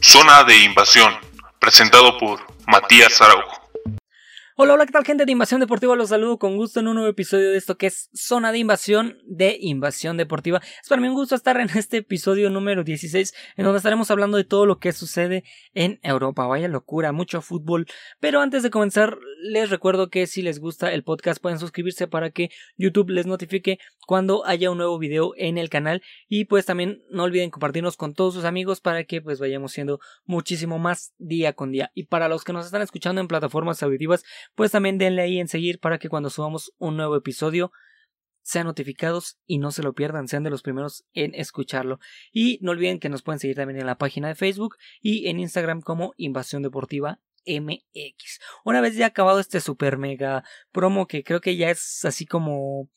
Zona de Invasión, presentado por Matías Araujo. Hola, hola, ¿qué tal gente de Invasión Deportiva? Los saludo con gusto en un nuevo episodio de esto que es Zona de Invasión de Invasión Deportiva. Es para mí un gusto estar en este episodio número 16 en donde estaremos hablando de todo lo que sucede en Europa. Vaya locura, mucho fútbol. Pero antes de comenzar, les recuerdo que si les gusta el podcast pueden suscribirse para que YouTube les notifique cuando haya un nuevo video en el canal y pues también no olviden compartirnos con todos sus amigos para que pues vayamos siendo muchísimo más día con día. Y para los que nos están escuchando en plataformas auditivas, pues también denle ahí en seguir para que cuando subamos un nuevo episodio sean notificados y no se lo pierdan, sean de los primeros en escucharlo. Y no olviden que nos pueden seguir también en la página de Facebook y en Instagram como Invasión Deportiva MX. Una vez ya acabado este super mega promo que creo que ya es así como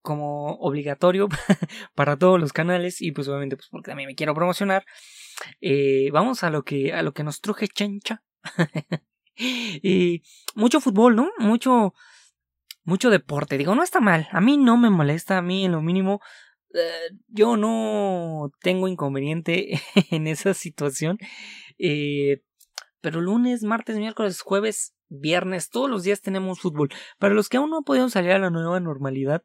como obligatorio para todos los canales y pues obviamente pues porque también me quiero promocionar eh, vamos a lo que a lo que nos truje chencha y mucho fútbol, ¿no? Mucho, mucho deporte. Digo, no está mal. A mí no me molesta, a mí en lo mínimo. Eh, yo no tengo inconveniente en esa situación. Eh, pero lunes, martes, miércoles, jueves, viernes, todos los días tenemos fútbol. Para los que aún no han podido salir a la nueva normalidad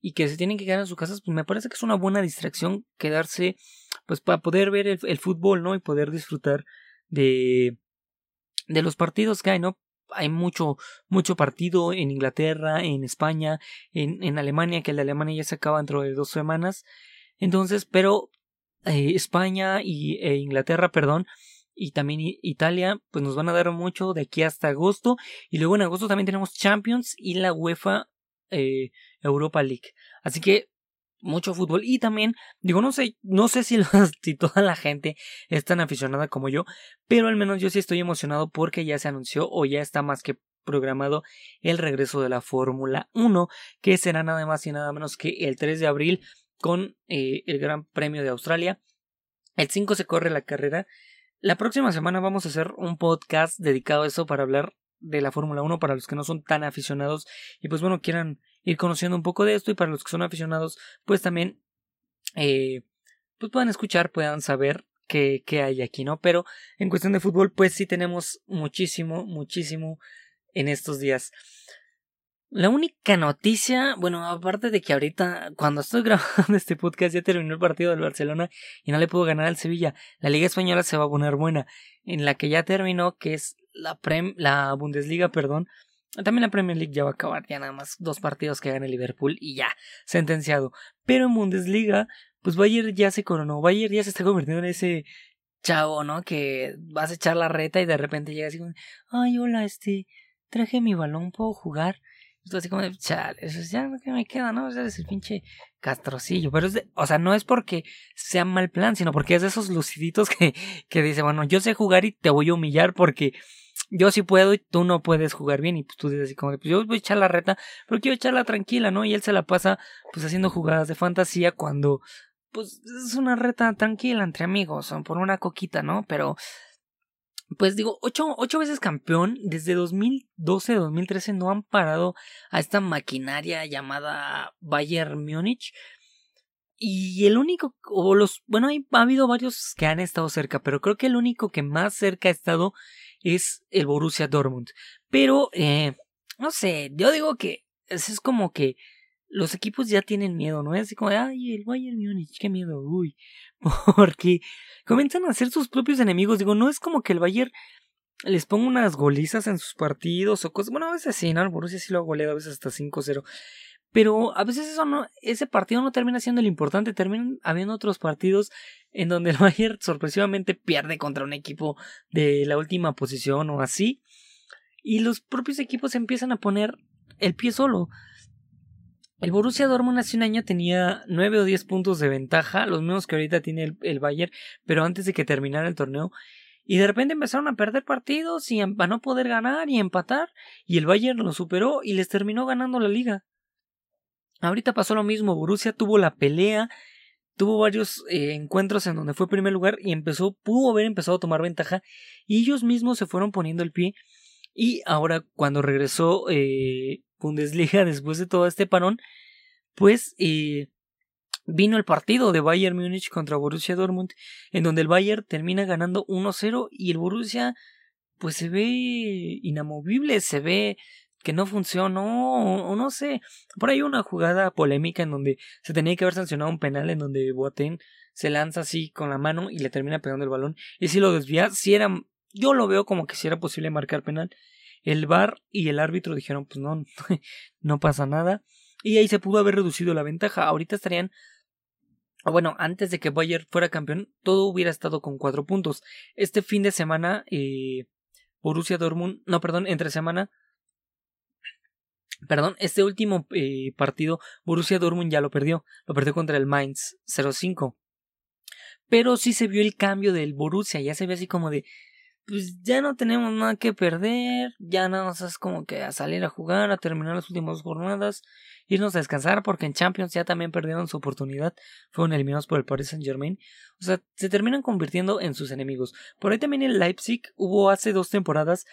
y que se tienen que quedar en sus casas, pues me parece que es una buena distracción quedarse, pues para poder ver el fútbol, ¿no? Y poder disfrutar de, de los partidos que hay, ¿no? Hay mucho, mucho partido en Inglaterra, en España, en, en Alemania, que de Alemania ya se acaba dentro de dos semanas. Entonces, pero eh, España y e Inglaterra, perdón, y también Italia, pues nos van a dar mucho de aquí hasta agosto. Y luego en agosto también tenemos Champions y la UEFA eh, Europa League. Así que mucho fútbol y también digo no sé no sé si, toda la gente es tan aficionada como yo pero al menos yo sí estoy emocionado porque ya se anunció o ya está más que programado el regreso de la Fórmula 1 que será nada más y nada menos que el 3 de abril con eh, el Gran Premio de Australia el 5 se corre la carrera la próxima semana vamos a hacer un podcast dedicado a eso para hablar de la Fórmula 1 para los que no son tan aficionados y pues bueno quieran ir conociendo un poco de esto y para los que son aficionados pues también eh, pues puedan escuchar puedan saber qué, qué hay aquí no pero en cuestión de fútbol pues sí tenemos muchísimo muchísimo en estos días la única noticia, bueno, aparte de que ahorita, cuando estoy grabando este podcast, ya terminó el partido del Barcelona y no le pudo ganar al Sevilla. La Liga Española se va a poner buena, en la que ya terminó, que es la, la Bundesliga, perdón. También la Premier League ya va a acabar, ya nada más dos partidos que gane Liverpool y ya, sentenciado. Pero en Bundesliga, pues Bayern ya se coronó, Bayern ya se está convirtiendo en ese chavo, ¿no? Que vas a echar la reta y de repente llega así ay, hola, este, traje mi balón, ¿puedo jugar? Así como de, chale, eso ya que me queda, ¿no? O es el pinche castrocillo. Pero o sea, no es porque sea mal plan, sino porque es de esos luciditos que, que dice, bueno, yo sé jugar y te voy a humillar porque yo sí puedo y tú no puedes jugar bien. Y pues tú dices así como de, pues yo voy a echar la reta, pero quiero echarla tranquila, ¿no? Y él se la pasa pues haciendo jugadas de fantasía cuando pues es una reta tranquila entre amigos, por una coquita, ¿no? Pero pues digo, ocho, ocho veces campeón, desde 2012-2013 no han parado a esta maquinaria llamada Bayern Múnich. Y el único, o los, bueno, ha habido varios que han estado cerca, pero creo que el único que más cerca ha estado es el Borussia Dortmund. Pero, eh, no sé, yo digo que es como que los equipos ya tienen miedo, ¿no? Es así como, ay, el Bayern Múnich, qué miedo, uy. Porque comienzan a ser sus propios enemigos. Digo, no es como que el Bayern les ponga unas golizas en sus partidos o cosas. Bueno, a veces sí, ¿no? El Borussia sí lo ha goleado, a veces hasta 5-0. Pero a veces eso no, ese partido no termina siendo el importante, terminan habiendo otros partidos en donde el Bayern sorpresivamente pierde contra un equipo de la última posición o así. Y los propios equipos empiezan a poner el pie solo. El Borussia Dortmund hace un año tenía 9 o 10 puntos de ventaja, los mismos que ahorita tiene el, Bayern, pero antes de que terminara el torneo. Y de repente empezaron a perder partidos y a no poder ganar y empatar. Y el Bayern lo superó y les terminó ganando la liga. Ahorita pasó lo mismo. Borussia tuvo la pelea. Tuvo varios eh, encuentros en donde fue primer lugar y empezó, pudo haber empezado a tomar ventaja. Y ellos mismos se fueron poniendo el pie. Y ahora, cuando regresó eh, Bundesliga después de todo este parón, pues eh, vino el partido de Bayern Múnich contra Borussia Dortmund, en donde el Bayern termina ganando 1-0 y el Borussia pues se ve inamovible, se ve que no funcionó, o no sé. Por ahí una jugada polémica en donde se tenía que haber sancionado un penal en donde Boateng se lanza así con la mano y le termina pegando el balón. Y si lo desvía, si era, yo lo veo como que si era posible marcar penal. El VAR y el árbitro dijeron, pues no, no pasa nada. Y ahí se pudo haber reducido la ventaja. Ahorita estarían bueno, antes de que Bayern fuera campeón, todo hubiera estado con cuatro puntos. Este fin de semana, eh, Borussia Dortmund, no, perdón, entre semana, perdón, este último eh, partido, Borussia Dortmund ya lo perdió, lo perdió contra el Mainz 0-5. Pero sí se vio el cambio del Borussia, ya se ve así como de, pues ya no tenemos nada que perder, ya nada más es como que a salir a jugar, a terminar las últimas jornadas, irnos a descansar, porque en Champions ya también perdieron su oportunidad, fueron eliminados por el Paris Saint Germain, o sea, se terminan convirtiendo en sus enemigos. Por ahí también el Leipzig hubo hace dos temporadas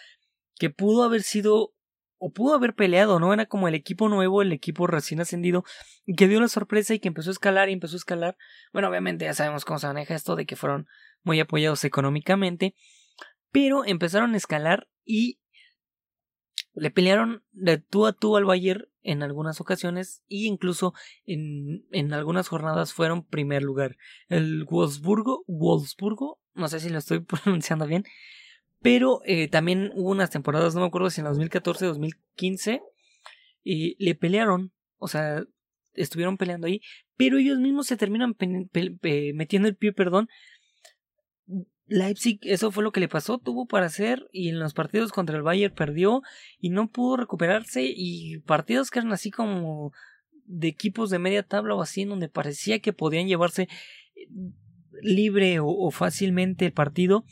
que pudo haber sido o pudo haber peleado, ¿no? Era como el equipo nuevo, el equipo recién ascendido, que dio la sorpresa y que empezó a escalar y empezó a escalar. Bueno, obviamente ya sabemos cómo se maneja esto de que fueron muy apoyados económicamente, pero empezaron a escalar y le pelearon de tú a tú al Bayern en algunas ocasiones e incluso en, en algunas jornadas fueron primer lugar. El Wolfsburgo, Wolfsburgo, no sé si lo estoy pronunciando bien, pero eh, también hubo unas temporadas, no me acuerdo si en 2014 o 2015, y le pelearon, o sea, estuvieron peleando ahí, pero ellos mismos se terminan metiendo el pie, perdón, Leipzig, eso fue lo que le pasó, tuvo para hacer y en los partidos contra el Bayern perdió y no pudo recuperarse y partidos que eran así como de equipos de media tabla o así en donde parecía que podían llevarse libre o, fácilmente el partido,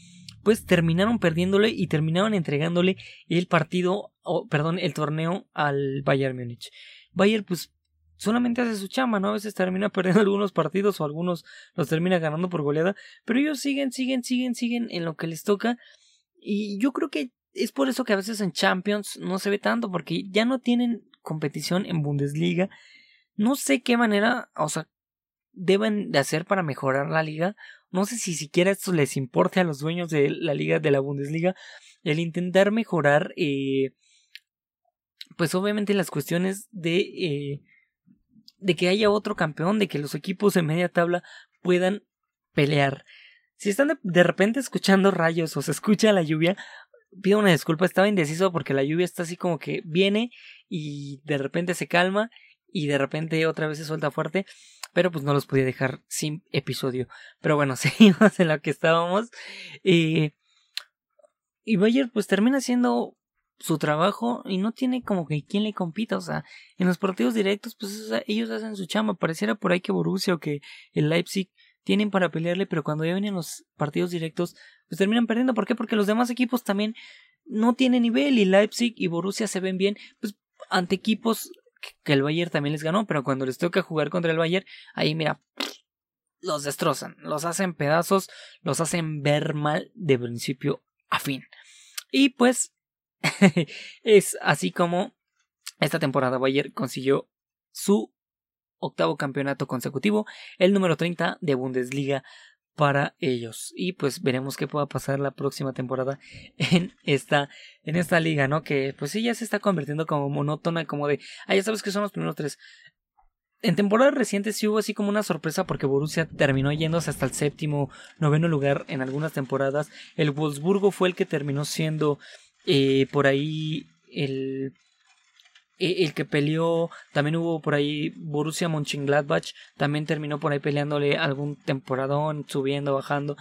pues terminaron perdiéndole y terminaron entregándole el partido, o, perdón, el torneo al Bayern Múnich. Bayern pues solamente hace su chama, ¿no? A veces termina perdiendo algunos partidos o algunos los termina ganando por goleada, pero ellos siguen, siguen, siguen, siguen en lo que les toca y yo creo que es por eso que a veces en Champions no se ve tanto porque ya no tienen competición en Bundesliga. No sé qué manera, o sea, deben de hacer para mejorar la liga. No sé si siquiera esto les importe a los dueños de la liga de la Bundesliga el intentar mejorar eh, pues obviamente las cuestiones de eh, de que haya otro campeón, de que los equipos de media tabla puedan pelear. Si están de, repente escuchando rayos o se escucha la lluvia, pido una disculpa, estaba indeciso porque la lluvia está así como que viene y de repente se calma y de repente otra vez se suelta fuerte, pero pues no los podía dejar sin episodio. Pero bueno, seguimos en lo que estábamos. Eh, y Bayer pues termina siendo su trabajo y no tiene como que quien le compita, o sea, en los partidos directos pues ellos hacen su chamba, pareciera por ahí que Borussia o que el Leipzig tienen para pelearle, pero cuando ya vienen los partidos directos pues terminan perdiendo, ¿por qué? Porque los demás equipos también no tienen nivel y Leipzig y Borussia se ven bien, pues ante equipos que el Bayern también les ganó, pero cuando les toca jugar contra el Bayern, ahí mira, los destrozan, los hacen pedazos, los hacen ver mal de principio a fin. Y pues es así como esta temporada Bayer consiguió su octavo campeonato consecutivo, el número 30 de Bundesliga para ellos. Y pues veremos qué pueda pasar la próxima temporada en esta, en esta liga, ¿no? Que pues sí ya se está convirtiendo como monótona, como de, ah, ya sabes que son los primeros tres. En temporadas recientes sí hubo así como una sorpresa porque Borussia terminó yéndose hasta el séptimo, noveno lugar en algunas temporadas. El Wolfsburgo fue el que terminó siendo eh, por ahí el, e, el que peleó, también hubo por ahí Borussia Mönchengladbach, también terminó por ahí peleándole algún temporadón, subiendo, bajando.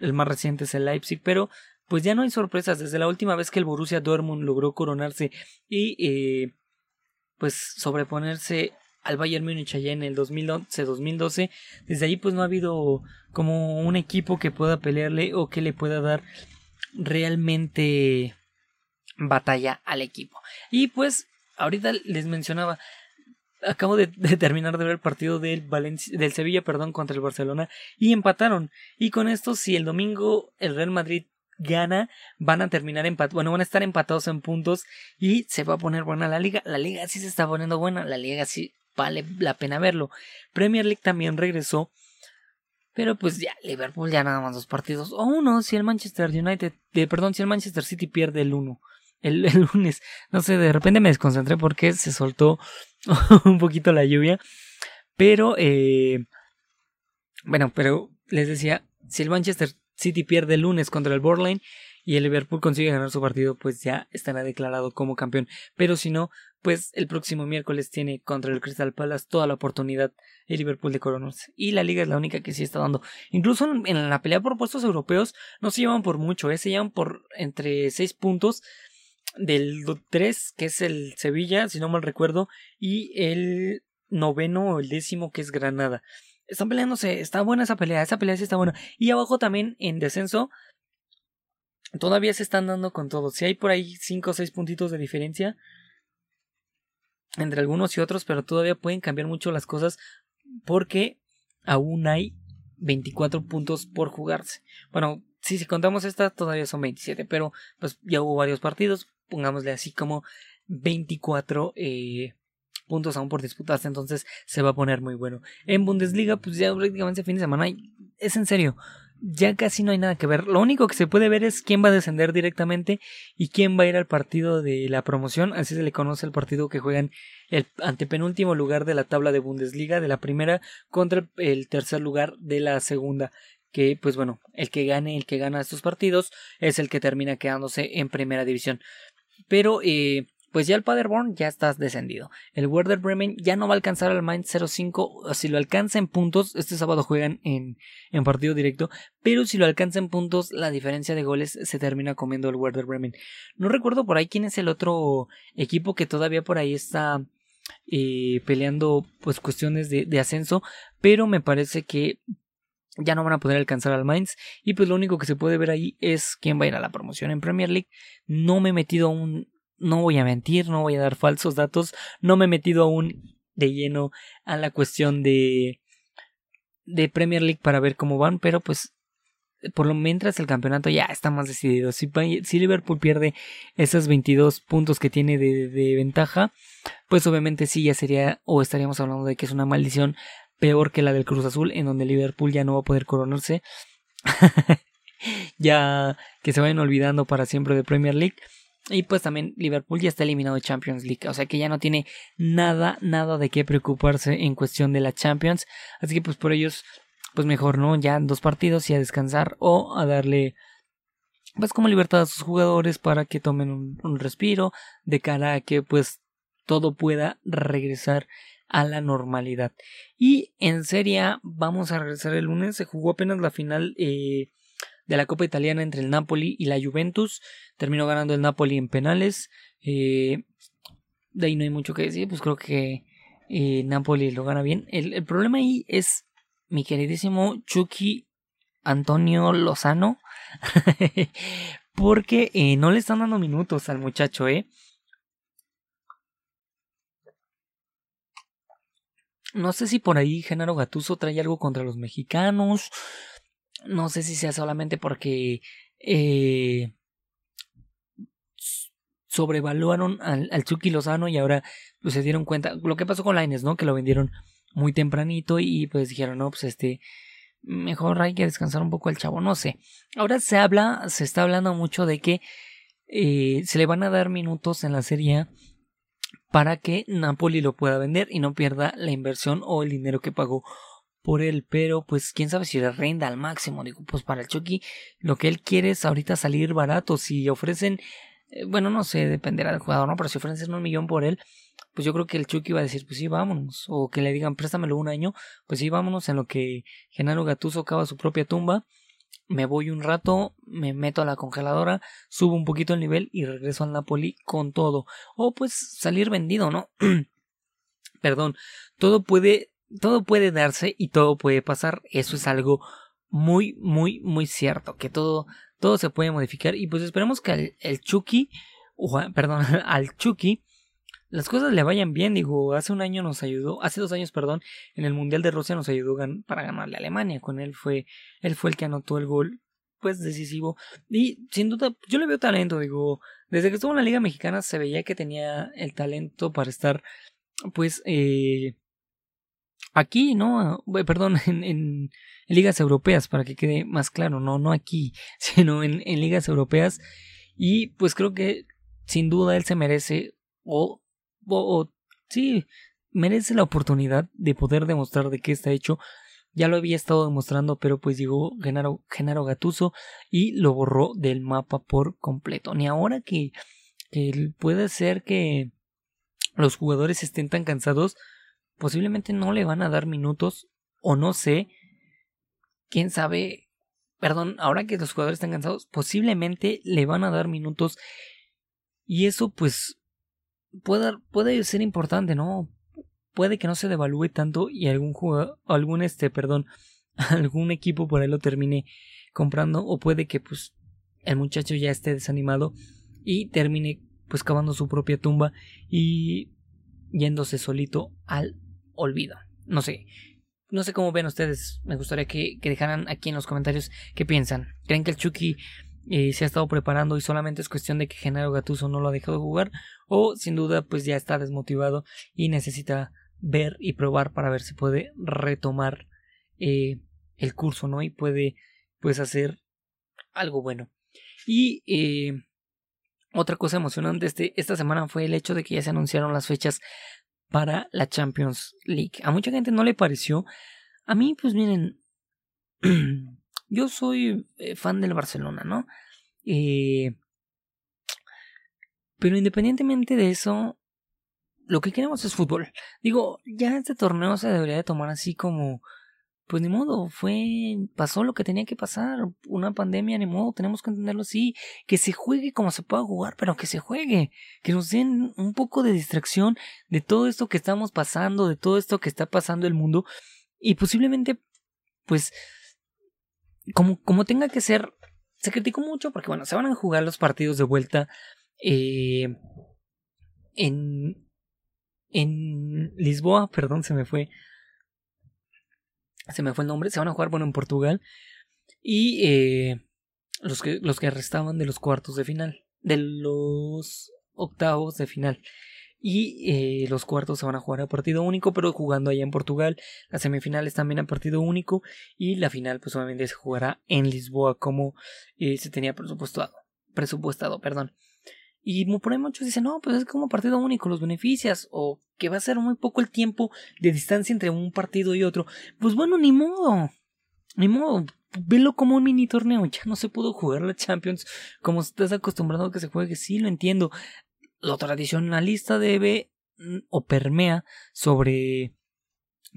El más reciente es el Leipzig, pero pues ya no hay sorpresas. Desde la última vez que el Borussia Dortmund logró coronarse y eh, pues sobreponerse al Bayern Múnich allá en el 2011-2012, desde ahí pues no ha habido como un equipo que pueda pelearle o que le pueda dar realmente batalla al equipo. Y pues, ahorita les mencionaba, acabo de, terminar de ver el partido del, Valencia, del Sevilla perdón, contra el Barcelona y empataron. Y con esto, si el domingo el Real Madrid gana, van a terminar empatados, bueno, van a estar empatados en puntos y se va a poner buena la liga. La liga sí se está poniendo buena, la liga sí vale la pena verlo. Premier League también regresó, pero pues ya, Liverpool ya nada más dos partidos, o uno, si el Manchester United, eh, perdón, si el Manchester City pierde el uno. El, lunes, no sé, de repente me desconcentré porque se soltó un poquito la lluvia, pero, eh, bueno, pero les decía, si el Manchester City pierde el lunes contra el Borland y el Liverpool consigue ganar su partido, pues ya estará declarado como campeón. Pero si no, pues el próximo miércoles tiene contra el Crystal Palace toda la oportunidad el Liverpool de coronarse. Y la liga es la única que sí está dando. Incluso en, la pelea por puestos europeos no se llevan por mucho, ¿eh? se llevan por entre 6 puntos del 3, que es el Sevilla, si no mal recuerdo, y el noveno o el décimo, que es Granada. Están peleándose, está buena esa pelea, esa pelea sí está buena. Y abajo también en descenso, todavía se están dando con todo. Si hay por ahí 5 o 6 puntitos de diferencia entre algunos y otros, pero todavía pueden cambiar mucho las cosas porque aún hay 24 puntos por jugarse. Bueno, si, si contamos esta, todavía son 27, pero pues ya hubo varios partidos, pongámosle así como 24 eh, puntos aún por disputarse, entonces se va a poner muy bueno. En Bundesliga, pues ya prácticamente fin de semana, es en serio, ya casi no hay nada que ver. Lo único que se puede ver es quién va a descender directamente y quién va a ir al partido de la promoción, así se le conoce el partido que juegan el antepenúltimo lugar de la tabla de Bundesliga, de la primera, contra el tercer lugar de la segunda que pues bueno, el que gane, el que gana estos partidos es el que termina quedándose en primera división. Pero eh, pues ya el Paderborn ya está descendido. El Werder Bremen ya no va a alcanzar al Mainz 05. Si lo alcanza en puntos, este sábado juegan en, en partido directo. Pero si lo alcanza en puntos, la diferencia de goles se termina comiendo el Werder Bremen. No recuerdo por ahí quién es el otro equipo que todavía por ahí está eh, peleando pues cuestiones de, de ascenso. Pero me parece que ya no van a poder alcanzar al Mainz y pues lo único que se puede ver ahí es quién va a ir a la promoción en Premier League. No me he metido un no voy a mentir, no voy a dar falsos datos, no me he metido aún de lleno a la cuestión de de Premier League para ver cómo van, pero pues por lo mientras el campeonato ya está más decidido. Si, si Liverpool pierde esos 22 puntos que tiene de, de, ventaja, pues obviamente sí ya sería o estaríamos hablando de que es una maldición peor que la del Cruz Azul, en donde Liverpool ya no va a poder coronarse. ya que se vayan olvidando para siempre de Premier League. Y pues también Liverpool ya está eliminado de Champions League. O sea que ya no tiene nada, nada de qué preocuparse en cuestión de la Champions. Así que pues por ellos, pues mejor, ¿no? Ya dos partidos y a descansar o a darle pues como libertad a sus jugadores para que tomen un, un respiro de cara a que pues todo pueda regresar a la normalidad. Y en Serie vamos a regresar el lunes. Se jugó apenas la final eh, de la Copa Italiana entre el Napoli y la Juventus. Terminó ganando el Napoli en penales. Eh, de ahí no hay mucho que decir, pues creo que eh, Napoli lo gana bien. El, problema ahí es mi queridísimo Chucky Antonio Lozano. porque eh, no le están dando minutos al muchacho, ¿eh? No sé si por ahí Genaro Gatuso trae algo contra los mexicanos. No sé si sea solamente porque eh, sobrevaluaron al, Chucky Lozano y ahora pues, se dieron cuenta. Lo que pasó con Laines, ¿no? Que lo vendieron muy tempranito y pues dijeron, no, pues este, mejor hay que descansar un poco al chavo, no sé. Ahora se habla, se está hablando mucho de que eh, se le van a dar minutos en la serie para que Napoli lo pueda vender y no pierda la inversión o el dinero que pagó por él, pero pues quién sabe si le renda al máximo. Digo, pues para el Chucky lo que él quiere es ahorita salir barato. Si ofrecen, eh, bueno, no sé, dependerá del jugador, ¿no? Pero si ofrecen un millón por él, pues yo creo que el Chucky va a decir, pues sí, vámonos. O que le digan, préstamelo un año, pues sí, vámonos en lo que Genaro Gatuso cava su propia tumba. Me voy un rato, me meto a la congeladora, subo un poquito el nivel y regreso al Napoli con todo. O pues salir vendido, ¿no? Perdón, todo puede todo puede darse y todo puede pasar. Eso es algo muy, muy, muy cierto. Que todo, todo se puede modificar. Y pues esperemos que al el Chucky, perdón, al Chucky, las cosas le vayan bien. Digo, hace un año nos ayudó, hace dos años, perdón, en el Mundial de Rusia nos ayudó para ganarle a Alemania. Con él fue, él fue el que anotó el gol, pues decisivo. Y sin duda, yo le veo talento. Digo, desde que estuvo en la Liga Mexicana se veía que tenía el talento para estar, pues, eh, aquí, ¿no? Perdón, en, en, ligas europeas, para que quede más claro, no, no aquí, sino en, en ligas europeas. Y pues creo que sin duda él se merece, o, o, sí, merece la oportunidad de poder demostrar de qué está hecho. Ya lo había estado demostrando, pero pues llegó Genaro, Genaro Gatuso y lo borró del mapa por completo. Ni ahora que, que puede ser que los jugadores estén tan cansados, posiblemente no le van a dar minutos o no sé, quién sabe, perdón, ahora que los jugadores están cansados, posiblemente le van a dar minutos y eso pues puede, puede ser importante, ¿no? Puede que no se devalúe tanto y algún jugador, algún este, perdón, algún equipo por ahí lo termine comprando o puede que pues el muchacho ya esté desanimado y termine pues cavando su propia tumba y yéndose solito al olvido. No sé. No sé cómo ven ustedes. Me gustaría que, dejaran aquí en los comentarios qué piensan. ¿Creen que el Chucky eh, se ha estado preparando y solamente es cuestión de que Genaro Gatuso no lo ha dejado jugar? O sin duda pues ya está desmotivado y necesita ver y probar para ver si puede retomar eh, el curso, ¿no? Y puede pues hacer algo bueno. Y eh, otra cosa emocionante este, esta semana fue el hecho de que ya se anunciaron las fechas para la Champions League. A mucha gente no le pareció. A mí, pues miren, yo soy eh, fan del Barcelona, ¿no? Eh, pero independientemente de eso, lo que queremos es fútbol. Digo, ya este torneo se debería de tomar así como pues ni modo, fue, pasó lo que tenía que pasar, una pandemia, ni modo, tenemos que entenderlo así, que se juegue como se pueda jugar, pero que se juegue, que nos den un poco de distracción de todo esto que estamos pasando, de todo esto que está pasando el mundo, y posiblemente, pues, como, como tenga que ser, se criticó mucho porque, bueno, se van a jugar los partidos de vuelta, eh, en, en Lisboa, perdón, se me fue, se me fue el nombre, se van a jugar, bueno, en Portugal. Y eh, los, que, los que restaban de los cuartos de final, de los octavos de final. Y eh, los cuartos se van a jugar a partido único, pero jugando allá en Portugal. Las semifinales también a partido único. Y la final, pues obviamente se jugará en Lisboa, como eh, se tenía presupuestado. Presupuestado, perdón. Y por ahí muchos dicen, no, pues es como partido único, los beneficias, o que va a ser muy poco el tiempo de distancia entre un partido y otro. Pues bueno, ni modo, ni modo, velo como un mini torneo, ya no se pudo jugar la Champions como estás acostumbrado a que se juegue, sí lo entiendo. Lo tradicionalista debe mm, o permea sobre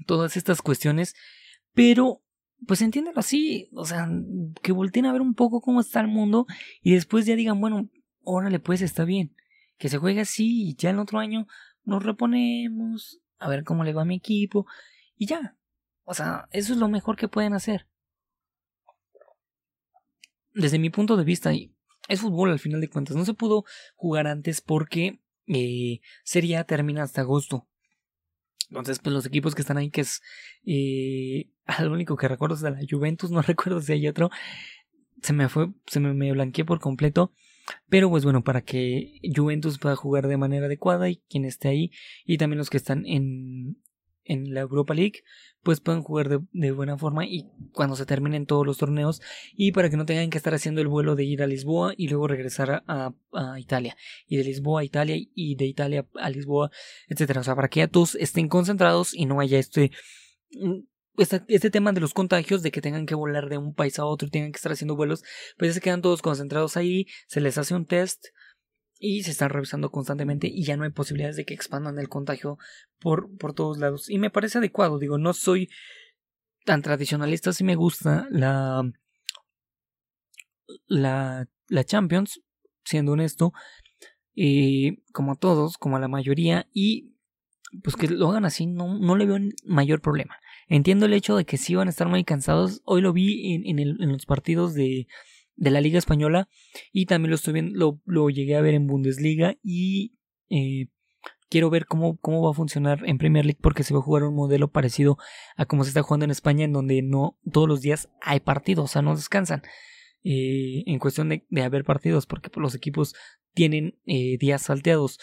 todas estas cuestiones, pero pues entiéndelo así, o sea, que volteen a ver un poco cómo está el mundo y después ya digan, bueno, órale, pues está bien. Que se juegue así y ya el otro año nos reponemos, a ver cómo le va a mi equipo y ya. O sea, eso es lo mejor que pueden hacer. Desde mi punto de vista, es fútbol al final de cuentas. No se pudo jugar antes porque eh, sería termina hasta agosto. Entonces, pues los equipos que están ahí, que es eh, lo único que recuerdo es de la Juventus, no recuerdo si hay otro. Se me fue, se me, me blanqueé por completo. Pero pues bueno, para que Juventus pueda jugar de manera adecuada y quien esté ahí y también los que están en, en la Europa League pues puedan jugar de, buena forma y cuando se terminen todos los torneos y para que no tengan que estar haciendo el vuelo de ir a Lisboa y luego regresar a, a, Italia. Y de Lisboa a Italia y de Italia a Lisboa etcétera. O sea para que ya todos estén concentrados y no haya este este, tema de los contagios, de que tengan que volar de un país a otro y tengan que estar haciendo vuelos, pues ya se quedan todos concentrados ahí, se les hace un test y se están revisando constantemente y ya no hay posibilidades de que expandan el contagio por, por todos lados. Y me parece adecuado, digo, no soy tan tradicionalista, si me gusta la, la, la Champions, siendo honesto, y como a todos, como a la mayoría, y pues que lo hagan así, no, no le veo mayor problema. Entiendo el hecho de que sí van a estar muy cansados. Hoy lo vi en, en los partidos de, de, la Liga Española y también lo, estoy viendo, lo, llegué a ver en Bundesliga y eh, quiero ver cómo, cómo va a funcionar en Premier League porque se va a jugar un modelo parecido a como se está jugando en España en donde no todos los días hay partidos, o sea, no descansan. Eh, en cuestión de, de, haber partidos porque los equipos tienen eh, días salteados.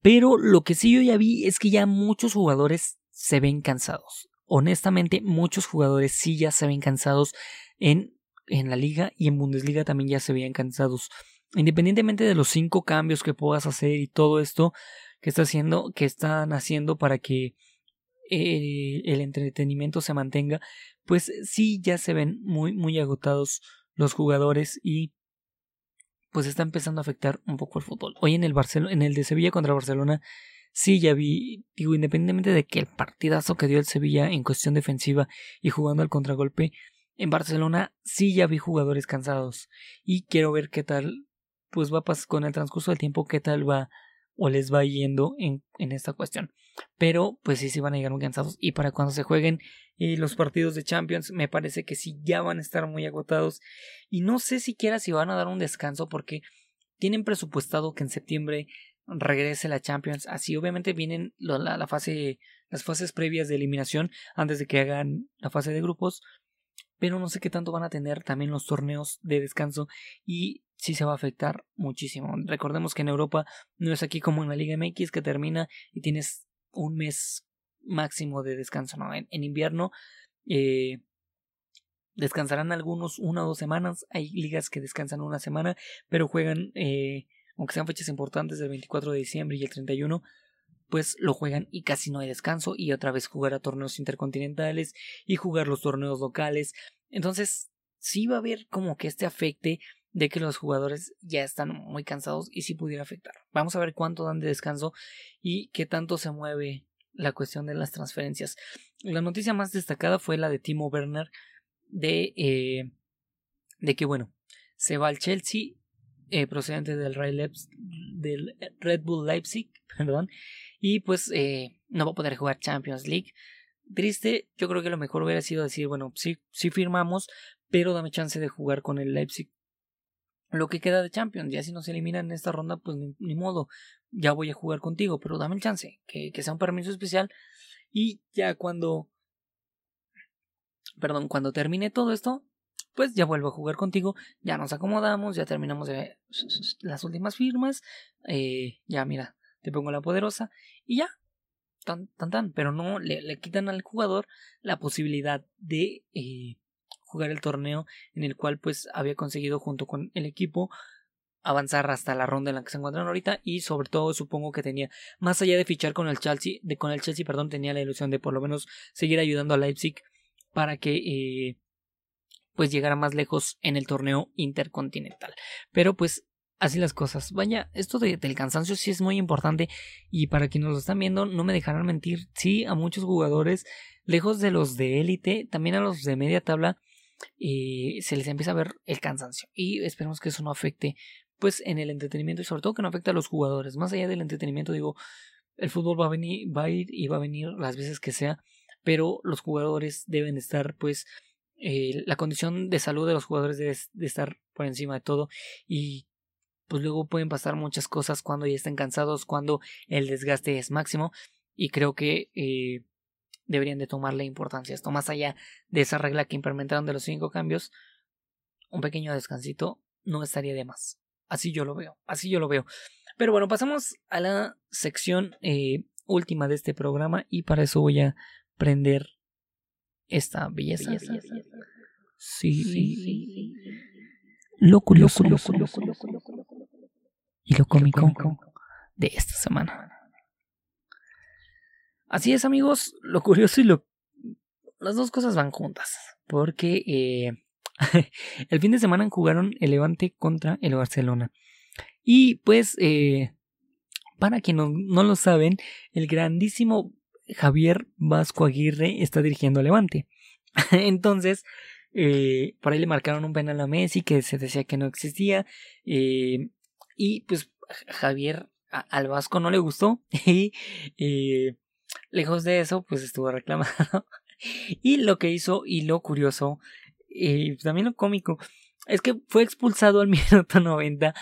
Pero lo que sí yo ya vi es que ya muchos jugadores se ven cansados. Honestamente, muchos jugadores sí ya se ven cansados en, en la liga y en Bundesliga también ya se veían cansados. Independientemente de los cinco cambios que puedas hacer y todo esto que está haciendo, que están haciendo para que eh, el entretenimiento se mantenga, pues sí ya se ven muy, muy agotados los jugadores y pues está empezando a afectar un poco el fútbol. Hoy en el Barcelona, en el de Sevilla contra Barcelona, sí ya vi, digo, independientemente de que el partidazo que dio el Sevilla en cuestión defensiva y jugando al contragolpe, en Barcelona sí ya vi jugadores cansados y quiero ver qué tal, pues va a con el transcurso del tiempo, qué tal va o les va yendo en, en esta cuestión. Pero pues sí, sí van a llegar muy cansados y para cuando se jueguen eh, los partidos de Champions me parece que sí ya van a estar muy agotados y no sé siquiera si van a dar un descanso porque tienen presupuestado que en septiembre regrese la Champions. Así obviamente vienen la, fase, las fases previas de eliminación antes de que hagan la fase de grupos. Pero no sé qué tanto van a tener también los torneos de descanso y sí se va a afectar muchísimo. Recordemos que en Europa no es aquí como en la Liga MX que termina y tienes un mes máximo de descanso. ¿no? En, invierno eh, descansarán algunos una o dos semanas. Hay ligas que descansan una semana, pero juegan eh, aunque sean fechas importantes del 24 de diciembre y el 31, pues lo juegan y casi no hay descanso y otra vez jugar a torneos intercontinentales y jugar los torneos locales. Entonces, sí va a haber como que este afecte de que los jugadores ya están muy cansados y sí pudiera afectar. Vamos a ver cuánto dan de descanso y qué tanto se mueve la cuestión de las transferencias. La noticia más destacada fue la de Timo Werner de, eh, de que bueno, se va al Chelsea eh, procedente del, Red Bull Leipzig, perdón, y pues eh, no va a poder jugar Champions League. Triste, yo creo que lo mejor hubiera sido decir, bueno, sí, sí firmamos, pero dame chance de jugar con el Leipzig lo que queda de Champions. Ya si nos eliminan en esta ronda, pues ni, modo, ya voy a jugar contigo, pero dame el chance, que, que sea un permiso especial. Y ya cuando, perdón, cuando termine todo esto, pues ya vuelvo a jugar contigo, ya nos acomodamos, ya terminamos las últimas firmas, eh, ya mira, te pongo la poderosa y ya, tan tan tan, pero no le, le quitan al jugador la posibilidad de eh, jugar el torneo en el cual pues había conseguido junto con el equipo avanzar hasta la ronda en la que se encuentran ahorita y sobre todo supongo que tenía más allá de fichar con el Chelsea de con el Chelsea perdón tenía la ilusión de por lo menos seguir ayudando a Leipzig para que eh, pues llegara más lejos en el torneo intercontinental. Pero pues así las cosas. Vaya, esto de, del cansancio sí es muy importante y para quienes lo están viendo no me dejarán mentir, sí, a muchos jugadores, lejos de los de élite, también a los de media tabla, eh, se les empieza a ver el cansancio y esperemos que eso no afecte pues en el entretenimiento y sobre todo que no afecte a los jugadores. Más allá del entretenimiento digo, el fútbol va a venir, va a ir y va a venir las veces que sea, pero los jugadores deben estar pues eh, la condición de salud de los jugadores debe de estar por encima de todo y pues luego pueden pasar muchas cosas cuando ya estén cansados, cuando el desgaste es máximo y creo que eh, deberían de tomarle importancia esto. Más allá de esa regla que implementaron de los cinco cambios un pequeño descansito no estaría de más. Así yo lo veo así yo lo veo. Pero bueno pasamos a la sección eh, última de este programa y para eso voy a prender esta belleza. Sí. Lo curioso, y lo cómico de esta semana. Así es, amigos, lo curioso y lo... Las dos cosas van juntas, porque eh, el fin de semana jugaron el Levante contra el Barcelona. Y pues, eh, para quienes no, no lo saben, el grandísimo Javier Vasco Aguirre está dirigiendo a Levante. Entonces, eh, por ahí le marcaron un penal a Messi que se decía que no existía. Eh, y pues Javier al Vasco no le gustó. Y eh, lejos de eso, pues estuvo reclamado. y lo que hizo, y lo curioso, y también lo cómico, es que fue expulsado al minuto 90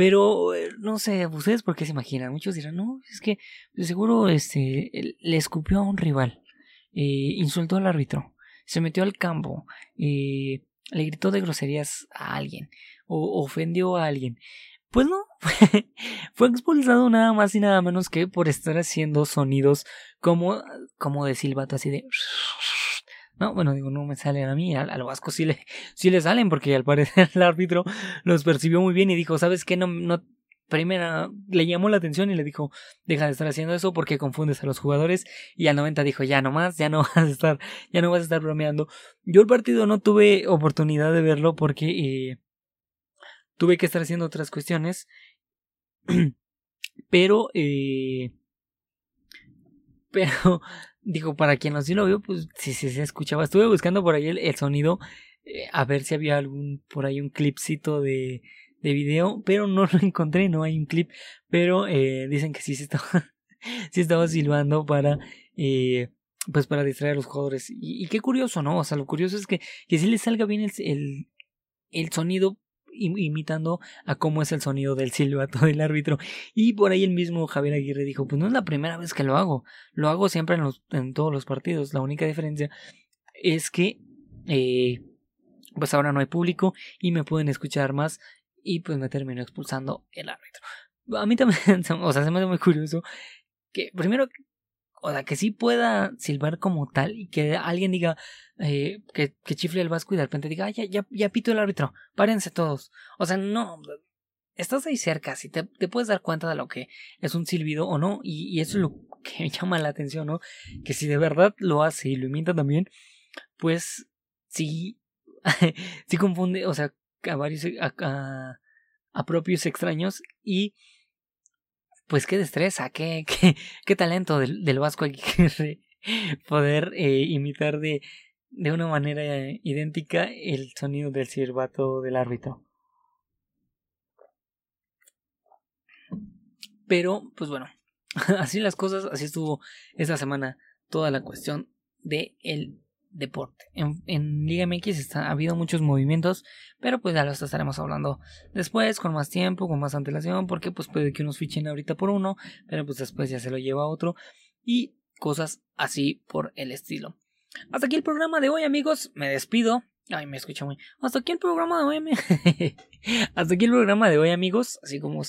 pero eh, no sé, ustedes por qué se imaginan. Muchos dirán, no, es que seguro este, le escupió a un rival, eh, insultó al árbitro, se metió al campo, eh, le gritó de groserías a alguien o ofendió a alguien. Pues no, fue, expulsado nada más y nada menos que por estar haciendo sonidos como, como de silbato, así de... No, bueno, digo, no me salen a mí, al, Vasco sí le, sí le salen, porque al parecer el árbitro los percibió muy bien y dijo, ¿sabes qué? No, no, primera le llamó la atención y le dijo, deja de estar haciendo eso porque confundes a los jugadores. Y al 90 dijo, ya no más, ya no vas a estar, ya no vas a estar bromeando. Yo el partido no tuve oportunidad de verlo porque eh, tuve que estar haciendo otras cuestiones. pero, eh, pero, digo, para quien no sí lo vio, pues sí, sí se escuchaba. Estuve buscando por ahí el, sonido, eh, a ver si había algún, por ahí un clipcito de, de video, pero no lo encontré, no hay un clip, pero eh, dicen que sí se estaba, sí estaba silbando para, eh, pues para distraer a los jugadores. Y, qué curioso, ¿no? O sea, lo curioso es que, que sí le salga bien el, el, el sonido imitando a cómo es el sonido del silbato del árbitro. Y por ahí el mismo Javier Aguirre dijo, pues no es la primera vez que lo hago, lo hago siempre en, los, en todos los partidos. La única diferencia es que eh, pues ahora no hay público y me pueden escuchar más y pues me terminó expulsando el árbitro. A mí también, o sea, se me hace muy curioso que primero o sea, que sí pueda silbar como tal y que alguien diga eh, que, que, chifle el Vasco y de repente diga, ya, ya, ya pito el árbitro, párense todos. O sea, no, estás ahí cerca, si te, te, puedes dar cuenta de lo que es un silbido o no, y, y, eso es lo que llama la atención, ¿no? Que si de verdad lo hace y lo imita también, pues sí, sí confunde, o sea, a varios, a, a propios extraños y pues qué destreza, qué, qué, qué talento del, del Vasco Aguirre poder eh, imitar de, de una manera idéntica el sonido del silbato del árbitro. Pero, pues bueno, así las cosas, así estuvo esta semana toda la cuestión de el deporte. En, en Liga MX está, ha habido muchos movimientos, pero pues ya los estaremos hablando después, con más tiempo, con más antelación, porque pues puede que unos fichen ahorita por uno, pero pues después ya se lo lleva otro y cosas así por el estilo. Hasta aquí el programa de hoy, amigos. Me despido. Ay, me escucha muy. Hasta aquí el programa de hoy. Hasta aquí el programa de hoy, amigos. Así como.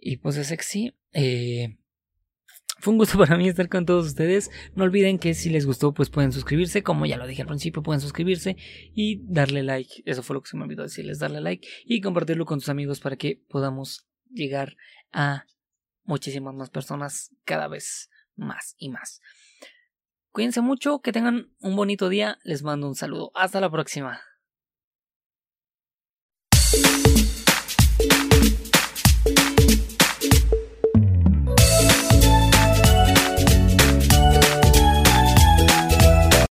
Y pues es sexy. Eh fue un gusto para mí estar con todos ustedes. No olviden que si les gustó, pues pueden suscribirse. Como ya lo dije al principio, pueden suscribirse y darle like. Eso fue lo que se me olvidó decirles, darle like y compartirlo con tus amigos para que podamos llegar a muchísimas más personas cada vez más y más. Cuídense mucho, que tengan un bonito día. Les mando un saludo. Hasta la próxima.